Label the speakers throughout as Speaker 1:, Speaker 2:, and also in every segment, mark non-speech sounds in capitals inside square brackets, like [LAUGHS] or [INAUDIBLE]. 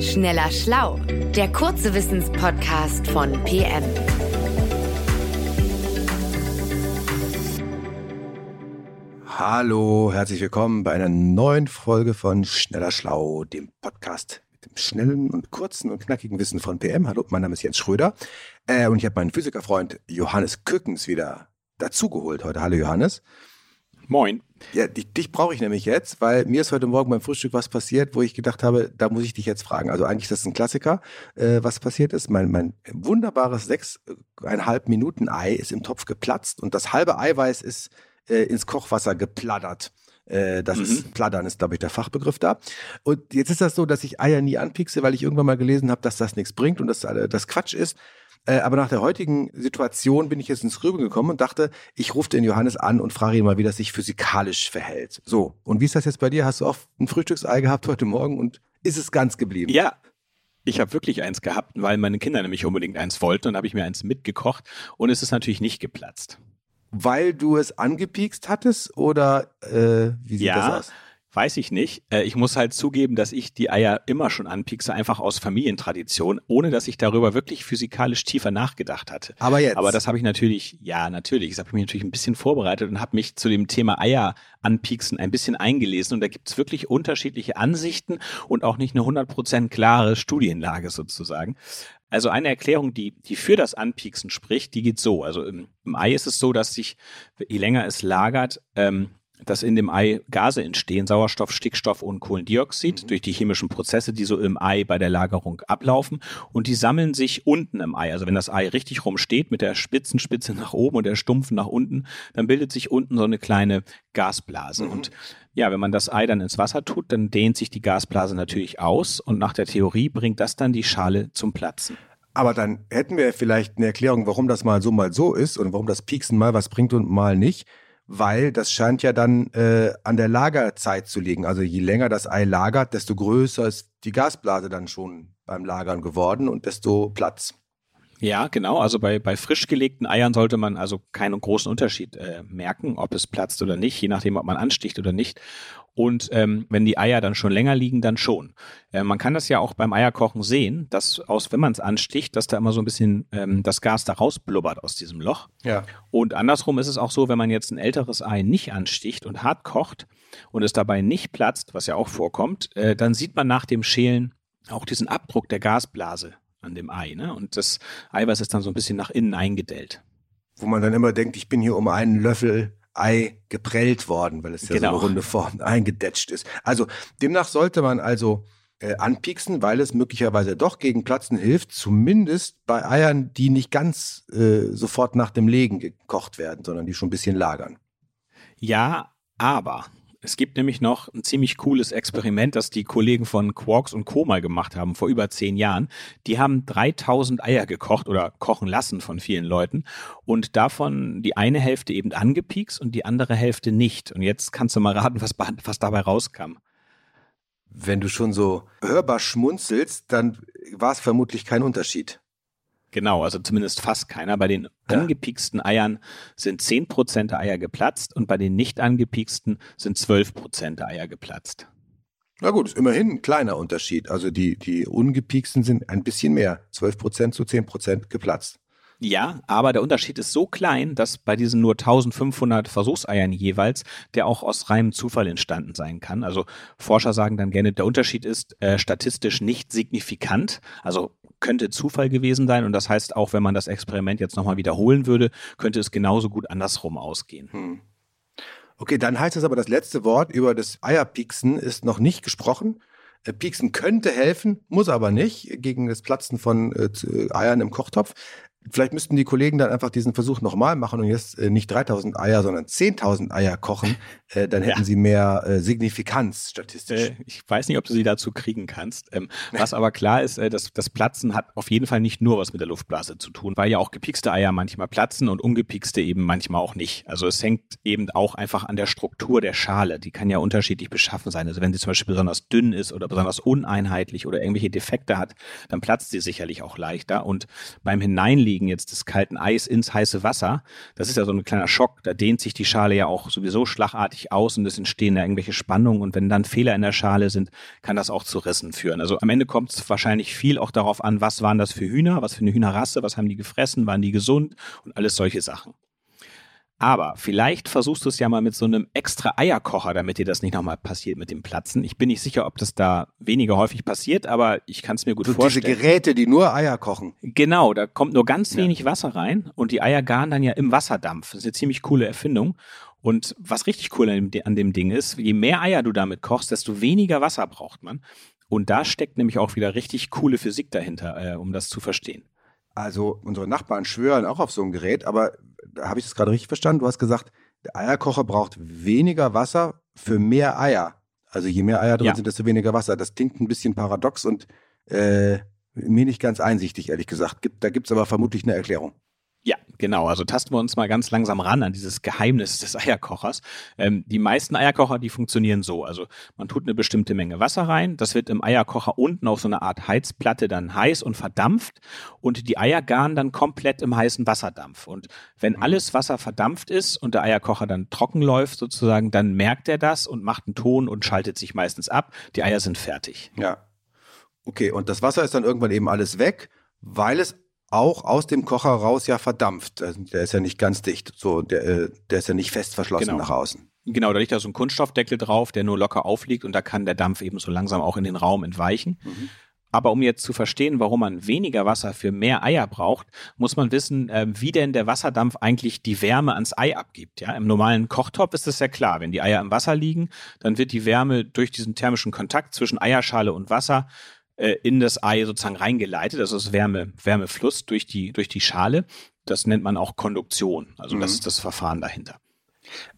Speaker 1: Schneller Schlau, der kurze Wissenspodcast von PM.
Speaker 2: Hallo, herzlich willkommen bei einer neuen Folge von Schneller Schlau, dem Podcast mit dem schnellen und kurzen und knackigen Wissen von PM. Hallo, mein Name ist Jens Schröder äh, und ich habe meinen Physikerfreund Johannes Kückens wieder dazugeholt heute. Hallo Johannes.
Speaker 3: Moin.
Speaker 2: Ja, dich, dich brauche ich nämlich jetzt, weil mir ist heute Morgen beim Frühstück was passiert, wo ich gedacht habe, da muss ich dich jetzt fragen. Also eigentlich ist das ein Klassiker, äh, was passiert ist. Mein, mein wunderbares sechseinhalb Minuten Ei ist im Topf geplatzt und das halbe Eiweiß ist äh, ins Kochwasser geplattert. Äh, das mhm. ist Plattern ist, glaube ich, der Fachbegriff da. Und jetzt ist das so, dass ich Eier nie anpiekse, weil ich irgendwann mal gelesen habe, dass das nichts bringt und dass äh, das Quatsch ist. Äh, aber nach der heutigen Situation bin ich jetzt ins Grübeln gekommen und dachte, ich rufe den Johannes an und frage ihn mal, wie das sich physikalisch verhält. So, und wie ist das jetzt bei dir? Hast du auch ein Frühstücksei gehabt heute Morgen und ist es ganz geblieben?
Speaker 3: Ja, ich habe wirklich eins gehabt, weil meine Kinder nämlich unbedingt eins wollten und habe ich mir eins mitgekocht und es ist natürlich nicht geplatzt.
Speaker 2: Weil du es angepiekst hattest oder äh, wie sieht
Speaker 3: ja,
Speaker 2: das aus?
Speaker 3: Weiß ich nicht. Äh, ich muss halt zugeben, dass ich die Eier immer schon anpiekse, einfach aus Familientradition, ohne dass ich darüber wirklich physikalisch tiefer nachgedacht hatte.
Speaker 2: Aber jetzt.
Speaker 3: Aber das habe ich natürlich, ja, natürlich. Das habe ich mich natürlich ein bisschen vorbereitet und habe mich zu dem Thema Eier anpieksen ein bisschen eingelesen. Und da gibt es wirklich unterschiedliche Ansichten und auch nicht eine 100% klare Studienlage sozusagen. Also eine Erklärung, die, die für das Anpieksen spricht, die geht so. Also im, im Ei ist es so, dass sich, je länger es lagert, ähm, dass in dem Ei Gase entstehen, Sauerstoff, Stickstoff und Kohlendioxid, mhm. durch die chemischen Prozesse, die so im Ei bei der Lagerung ablaufen. Und die sammeln sich unten im Ei. Also wenn das Ei richtig rum steht, mit der Spitzenspitze nach oben und der Stumpfen nach unten, dann bildet sich unten so eine kleine Gasblase. Mhm. Und ja, wenn man das Ei dann ins Wasser tut, dann dehnt sich die Gasblase natürlich aus. Und nach der Theorie bringt das dann die Schale zum Platzen.
Speaker 2: Aber dann hätten wir vielleicht eine Erklärung, warum das mal so, mal so ist und warum das Pieksen mal was bringt und mal nicht weil das scheint ja dann äh, an der Lagerzeit zu liegen. Also je länger das Ei lagert, desto größer ist die Gasblase dann schon beim Lagern geworden und desto Platz.
Speaker 3: Ja, genau. Also bei, bei frisch gelegten Eiern sollte man also keinen großen Unterschied äh, merken, ob es platzt oder nicht, je nachdem, ob man ansticht oder nicht. Und ähm, wenn die Eier dann schon länger liegen, dann schon. Äh, man kann das ja auch beim Eierkochen sehen, dass aus, wenn man es ansticht, dass da immer so ein bisschen ähm, das Gas da rausblubbert aus diesem Loch.
Speaker 2: Ja.
Speaker 3: Und andersrum ist es auch so, wenn man jetzt ein älteres Ei nicht ansticht und hart kocht und es dabei nicht platzt, was ja auch vorkommt, äh, dann sieht man nach dem Schälen auch diesen Abdruck der Gasblase an dem Ei. Ne? Und das Eiweiß ist dann so ein bisschen nach innen eingedellt.
Speaker 2: Wo man dann immer denkt, ich bin hier um einen Löffel Ei geprellt worden, weil es ja genau. so eine runde Form [LAUGHS] eingedetscht ist. Also demnach sollte man also äh, anpieksen, weil es möglicherweise doch gegen Platzen hilft, zumindest bei Eiern, die nicht ganz äh, sofort nach dem Legen gekocht werden, sondern die schon ein bisschen lagern.
Speaker 3: Ja, aber es gibt nämlich noch ein ziemlich cooles Experiment, das die Kollegen von Quarks und Co. mal gemacht haben vor über zehn Jahren. Die haben 3000 Eier gekocht oder kochen lassen von vielen Leuten und davon die eine Hälfte eben angepiekst und die andere Hälfte nicht. Und jetzt kannst du mal raten, was, was dabei rauskam.
Speaker 2: Wenn du schon so hörbar schmunzelst, dann war es vermutlich kein Unterschied.
Speaker 3: Genau, also zumindest fast keiner. Bei den angepieksten Eiern sind 10% der Eier geplatzt und bei den nicht angepieksten sind 12% der Eier geplatzt.
Speaker 2: Na gut, ist immerhin ein kleiner Unterschied. Also die, die ungepieksten sind ein bisschen mehr. 12% zu 10% geplatzt.
Speaker 3: Ja, aber der Unterschied ist so klein, dass bei diesen nur 1500 Versuchseiern jeweils der auch aus reinem Zufall entstanden sein kann. Also Forscher sagen dann gerne, der Unterschied ist äh, statistisch nicht signifikant. Also könnte Zufall gewesen sein und das heißt auch, wenn man das Experiment jetzt nochmal wiederholen würde, könnte es genauso gut andersrum ausgehen. Hm.
Speaker 2: Okay, dann heißt es aber, das letzte Wort über das Eierpieksen ist noch nicht gesprochen. Äh, Pieksen könnte helfen, muss aber nicht gegen das Platzen von äh, Eiern im Kochtopf. Vielleicht müssten die Kollegen dann einfach diesen Versuch nochmal machen und jetzt äh, nicht 3000 Eier, sondern 10.000 Eier kochen. [LAUGHS] Äh, dann hätten ja. sie mehr äh, Signifikanz statistisch.
Speaker 3: Äh, ich weiß nicht, ob du sie dazu kriegen kannst. Ähm, was aber klar ist, äh, dass das Platzen hat auf jeden Fall nicht nur was mit der Luftblase zu tun, weil ja auch gepikste Eier manchmal platzen und ungepikste eben manchmal auch nicht. Also es hängt eben auch einfach an der Struktur der Schale. Die kann ja unterschiedlich beschaffen sein. Also wenn sie zum Beispiel besonders dünn ist oder besonders uneinheitlich oder irgendwelche Defekte hat, dann platzt sie sicherlich auch leichter. Und beim Hineinlegen Ablegen jetzt des kalten Eis ins heiße Wasser, das ist ja so ein kleiner Schock. Da dehnt sich die Schale ja auch sowieso schlagartig aus und es entstehen da irgendwelche Spannungen. Und wenn dann Fehler in der Schale sind, kann das auch zu Rissen führen. Also am Ende kommt es wahrscheinlich viel auch darauf an, was waren das für Hühner, was für eine Hühnerrasse, was haben die gefressen, waren die gesund und alles solche Sachen. Aber vielleicht versuchst du es ja mal mit so einem extra Eierkocher, damit dir das nicht nochmal passiert mit dem Platzen. Ich bin nicht sicher, ob das da weniger häufig passiert, aber ich kann es mir gut so vorstellen.
Speaker 2: Diese Geräte, die nur Eier kochen.
Speaker 3: Genau, da kommt nur ganz wenig ja. Wasser rein und die Eier garen dann ja im Wasserdampf. Das ist eine ziemlich coole Erfindung. Und was richtig cool an dem, an dem Ding ist, je mehr Eier du damit kochst, desto weniger Wasser braucht man. Und da steckt nämlich auch wieder richtig coole Physik dahinter, äh, um das zu verstehen.
Speaker 2: Also unsere Nachbarn schwören auch auf so ein Gerät, aber habe ich das gerade richtig verstanden? Du hast gesagt, der Eierkocher braucht weniger Wasser für mehr Eier. Also je mehr Eier drin ja. sind, desto weniger Wasser. Das klingt ein bisschen paradox und äh, mir nicht ganz einsichtig, ehrlich gesagt. Gibt, da gibt es aber vermutlich eine Erklärung.
Speaker 3: Ja, genau. Also tasten wir uns mal ganz langsam ran an dieses Geheimnis des Eierkochers. Ähm, die meisten Eierkocher, die funktionieren so. Also man tut eine bestimmte Menge Wasser rein. Das wird im Eierkocher unten auf so einer Art Heizplatte dann heiß und verdampft. Und die Eier garen dann komplett im heißen Wasserdampf. Und wenn mhm. alles Wasser verdampft ist und der Eierkocher dann trocken läuft sozusagen, dann merkt er das und macht einen Ton und schaltet sich meistens ab. Die Eier sind fertig.
Speaker 2: Ja. Okay, und das Wasser ist dann irgendwann eben alles weg, weil es auch aus dem Kocher raus ja verdampft. Also der ist ja nicht ganz dicht, so der, äh, der ist ja nicht fest verschlossen genau. nach außen.
Speaker 3: Genau, da liegt da so ein Kunststoffdeckel drauf, der nur locker aufliegt und da kann der Dampf eben so langsam auch in den Raum entweichen. Mhm. Aber um jetzt zu verstehen, warum man weniger Wasser für mehr Eier braucht, muss man wissen, äh, wie denn der Wasserdampf eigentlich die Wärme ans Ei abgibt. Ja, im normalen Kochtopf ist es ja klar, wenn die Eier im Wasser liegen, dann wird die Wärme durch diesen thermischen Kontakt zwischen Eierschale und Wasser äh, in das Ei sozusagen reingeleitet. Also es Wärme, Wärmefluss durch die, durch die Schale. Das nennt man auch Konduktion. Also mhm. das ist das Verfahren dahinter.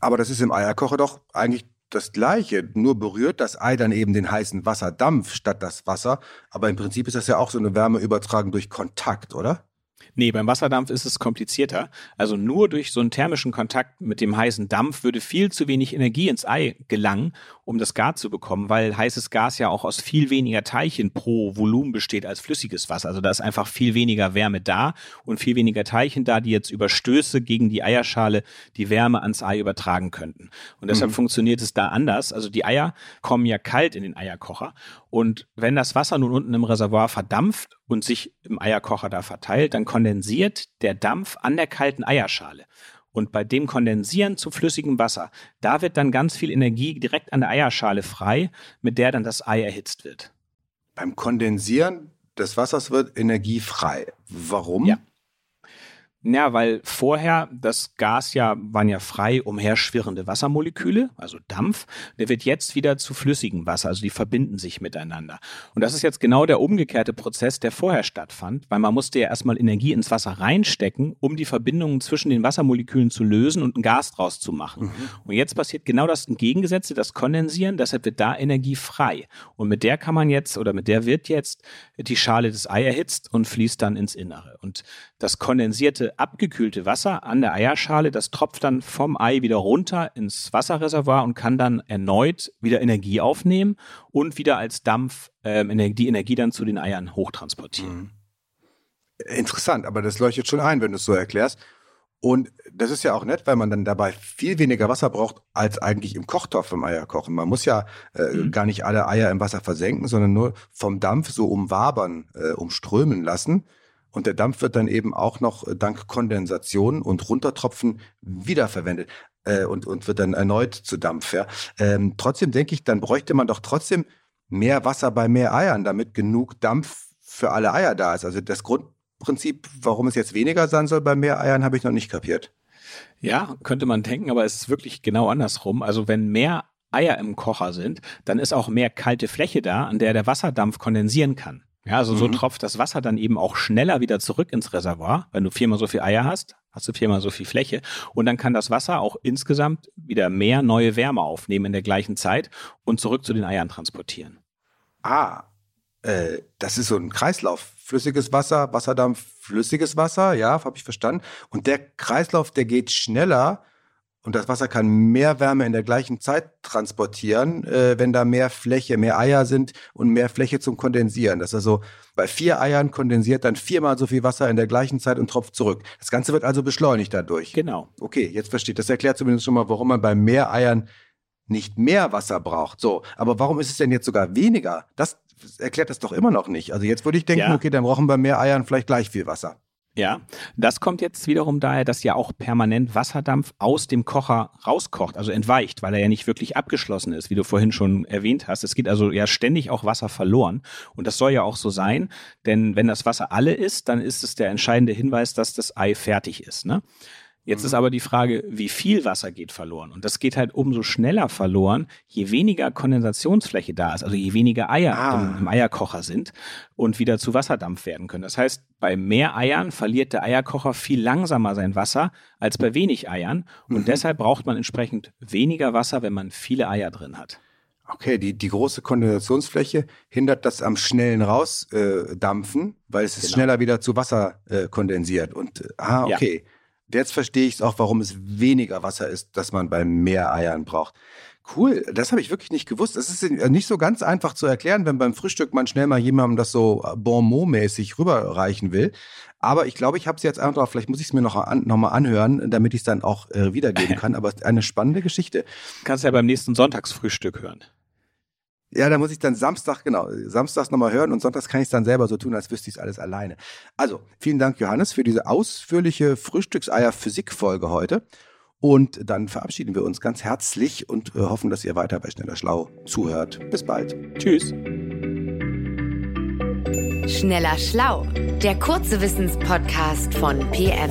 Speaker 2: Aber das ist im Eierkocher doch eigentlich das Gleiche, nur berührt das Ei dann eben den heißen Wasserdampf statt das Wasser. Aber im Prinzip ist das ja auch so eine Wärmeübertragung durch Kontakt, oder?
Speaker 3: Nee, beim Wasserdampf ist es komplizierter. Also nur durch so einen thermischen Kontakt mit dem heißen Dampf würde viel zu wenig Energie ins Ei gelangen, um das Gar zu bekommen, weil heißes Gas ja auch aus viel weniger Teilchen pro Volumen besteht als flüssiges Wasser. Also da ist einfach viel weniger Wärme da und viel weniger Teilchen da, die jetzt über Stöße gegen die Eierschale die Wärme ans Ei übertragen könnten. Und deshalb mhm. funktioniert es da anders. Also die Eier kommen ja kalt in den Eierkocher und wenn das Wasser nun unten im Reservoir verdampft und sich im Eierkocher da verteilt, dann kondensiert der Dampf an der kalten Eierschale. Und bei dem Kondensieren zu flüssigem Wasser, da wird dann ganz viel Energie direkt an der Eierschale frei, mit der dann das Ei erhitzt wird.
Speaker 2: Beim Kondensieren des Wassers wird Energie frei. Warum?
Speaker 3: Ja. Ja, weil vorher das Gas ja waren ja frei umherschwirrende Wassermoleküle, also Dampf. Der wird jetzt wieder zu flüssigem Wasser, also die verbinden sich miteinander. Und das ist jetzt genau der umgekehrte Prozess, der vorher stattfand, weil man musste ja erstmal Energie ins Wasser reinstecken, um die Verbindungen zwischen den Wassermolekülen zu lösen und ein Gas draus zu machen. Mhm. Und jetzt passiert genau das Entgegengesetzte, das Kondensieren, deshalb wird da Energie frei. Und mit der kann man jetzt oder mit der wird jetzt die Schale des Ei erhitzt und fließt dann ins Innere. Und das kondensierte abgekühlte Wasser an der Eierschale, das tropft dann vom Ei wieder runter ins Wasserreservoir und kann dann erneut wieder Energie aufnehmen und wieder als Dampf äh, die Energie dann zu den Eiern hochtransportieren. Mhm.
Speaker 2: Interessant, aber das leuchtet schon ein, wenn du es so erklärst. Und das ist ja auch nett, weil man dann dabei viel weniger Wasser braucht als eigentlich im Kochtopf im Eierkochen. Man muss ja äh, mhm. gar nicht alle Eier im Wasser versenken, sondern nur vom Dampf so umwabern, äh, umströmen lassen. Und der Dampf wird dann eben auch noch äh, dank Kondensation und Runtertropfen wiederverwendet äh, und, und wird dann erneut zu Dampf. Ja. Ähm, trotzdem denke ich, dann bräuchte man doch trotzdem mehr Wasser bei mehr Eiern, damit genug Dampf für alle Eier da ist. Also das Grundprinzip, warum es jetzt weniger sein soll bei mehr Eiern, habe ich noch nicht kapiert.
Speaker 3: Ja, könnte man denken, aber es ist wirklich genau andersrum. Also wenn mehr Eier im Kocher sind, dann ist auch mehr kalte Fläche da, an der der Wasserdampf kondensieren kann. Ja, also so mhm. tropft das Wasser dann eben auch schneller wieder zurück ins Reservoir. Wenn du viermal so viel Eier hast, hast du viermal so viel Fläche. Und dann kann das Wasser auch insgesamt wieder mehr neue Wärme aufnehmen in der gleichen Zeit und zurück zu den Eiern transportieren.
Speaker 2: Ah, äh, das ist so ein Kreislauf. Flüssiges Wasser, Wasserdampf, flüssiges Wasser, ja, habe ich verstanden. Und der Kreislauf, der geht schneller und das Wasser kann mehr Wärme in der gleichen Zeit transportieren, äh, wenn da mehr Fläche, mehr Eier sind und mehr Fläche zum Kondensieren. Das ist also bei vier Eiern kondensiert dann viermal so viel Wasser in der gleichen Zeit und tropft zurück. Das Ganze wird also beschleunigt dadurch.
Speaker 3: Genau.
Speaker 2: Okay, jetzt versteht. Das erklärt zumindest schon mal, warum man bei mehr Eiern nicht mehr Wasser braucht. So, aber warum ist es denn jetzt sogar weniger? Das erklärt das doch immer noch nicht. Also jetzt würde ich denken,
Speaker 3: Ja.
Speaker 2: okay, dann brauchen wir mehr Eiern vielleicht gleich viel Wasser.
Speaker 3: Ja, das kommt jetzt wiederum daher, dass ja auch permanent Wasserdampf aus dem Kocher rauskocht, also entweicht, weil er ja nicht wirklich abgeschlossen ist, wie du vorhin schon erwähnt hast. Es geht also ja ständig auch Wasser verloren. Und das soll ja auch so sein, denn wenn das Wasser alle ist, dann ist es der entscheidende Hinweis, dass das Ei fertig ist. Ne? Jetzt ist aber die Frage, wie viel Wasser geht verloren? Und das geht halt umso schneller verloren, je weniger Kondensationsfläche da ist, also je weniger Eier
Speaker 2: Ah.
Speaker 3: im, im Eierkocher sind und wieder zu Wasserdampf werden können. Das heißt, bei mehr Eiern verliert der Eierkocher viel langsamer sein Wasser als bei wenig Eiern. Und
Speaker 2: Mhm.
Speaker 3: deshalb braucht man entsprechend weniger Wasser, wenn man viele Eier drin hat.
Speaker 2: Okay, die, die große Kondensationsfläche hindert das am schnellen Rausdampfen, äh, weil es
Speaker 3: Genau.
Speaker 2: schneller wieder zu Wasser äh, kondensiert. Und äh, ah,
Speaker 3: Ja.
Speaker 2: Jetzt verstehe ich es auch, warum es weniger Wasser ist, das man bei mehr Eiern braucht. Cool, das habe ich wirklich nicht gewusst. Das ist nicht so ganz einfach zu erklären, wenn beim Frühstück man schnell mal jemandem das so äh, Bonmot-mäßig rüberreichen will. Aber ich glaube, ich habe es jetzt einfach, vielleicht muss ich es mir noch, an, noch mal anhören, damit ich es dann auch äh, wiedergeben [LAUGHS] kann. Aber es ist eine spannende Geschichte.
Speaker 3: Kannst ja beim nächsten Sonntagsfrühstück hören.
Speaker 2: Ja, da muss ich dann Samstag, genau, samstags nochmal hören und sonntags kann ich es dann selber so tun, als wüsste ich es alles alleine. Also, vielen Dank, Johannes, für diese ausführliche Frühstückseier-Physik-Folge heute. Und dann verabschieden wir uns ganz herzlich und äh, hoffen, dass ihr weiter bei Schneller Schlau zuhört. Bis bald.
Speaker 3: Tschüss.
Speaker 1: Schneller Schlau, der kurze Wissenspodcast von PM.